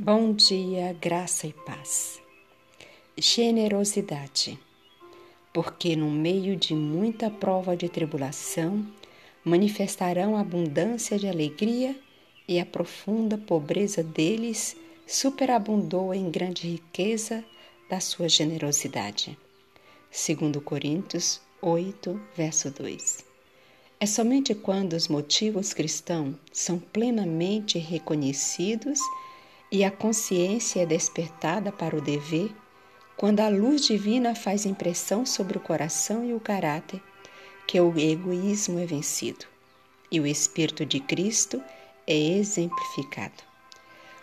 Bom dia, graça e paz. Generosidade. Porque no meio de muita prova de tribulação manifestarão abundância de alegria e a profunda pobreza deles superabundou em grande riqueza da sua generosidade. Segundo Coríntios 8, verso 2. É somente quando os motivos cristãos são plenamente reconhecidos e a consciência é despertada para o dever, quando a luz divina faz impressão sobre o coração e o caráter, que o egoísmo é vencido e o Espírito de Cristo é exemplificado.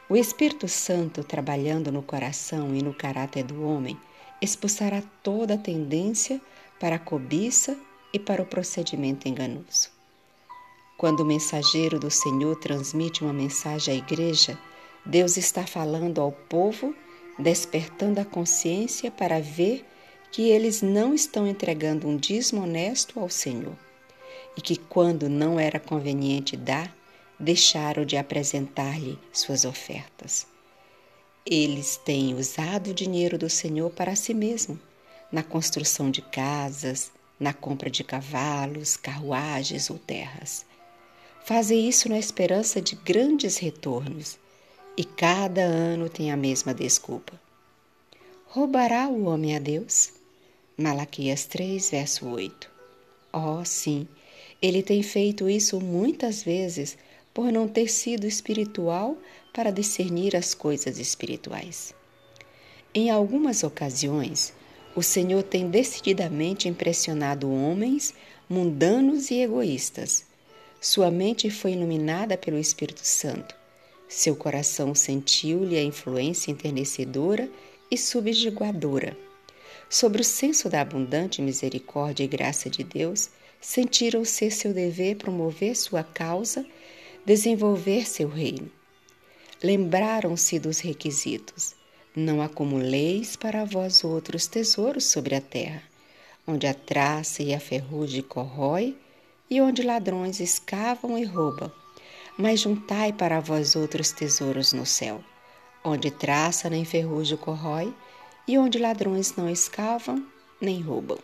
O Espírito Santo, trabalhando no coração e no caráter do homem, expulsará toda tendência para a cobiça e para o procedimento enganoso. Quando o mensageiro do Senhor transmite uma mensagem à igreja, Deus está falando ao povo, despertando a consciência para ver que eles não estão entregando um dízimo honesto ao Senhor e que, quando não era conveniente dar, deixaram de apresentar-lhe suas ofertas. Eles têm usado o dinheiro do Senhor para si mesmo, na construção de casas, na compra de cavalos, carruagens ou terras. Fazem isso na esperança de grandes retornos e cada ano tem a mesma desculpa. Roubará o homem a Deus? Malaquias 3, verso 8. Oh, sim, ele tem feito isso muitas vezes por não ter sido espiritual para discernir as coisas espirituais. Em algumas ocasiões, o Senhor tem decididamente impressionado homens mundanos e egoístas. Sua mente foi iluminada pelo Espírito Santo seu coração sentiu-lhe a influência enternecedora e subjugadora. Sobre o senso da abundante misericórdia e graça de Deus, sentiram ser seu dever promover sua causa, desenvolver seu reino. Lembraram-se dos requisitos. Não acumuleis para vós outros tesouros sobre a terra, onde a traça e a ferrugem corrói e onde ladrões escavam e roubam mas juntai para vós outros tesouros no céu, onde traça nem ferrugem corrói, e onde ladrões não escavam nem roubam.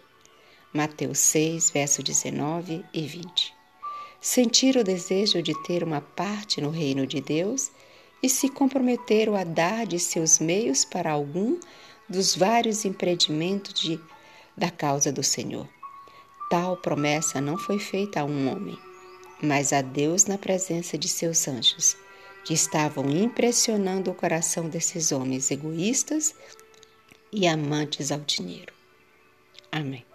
Mateus 6, verso 19 e 20. Sentir o desejo de ter uma parte no reino de Deus e se comprometeram a dar de seus meios para algum dos vários empreendimentos de, da causa do Senhor. Tal promessa não foi feita a um homem mas a Deus na presença de seus anjos, que estavam impressionando o coração desses homens egoístas e amantes ao dinheiro. Amém.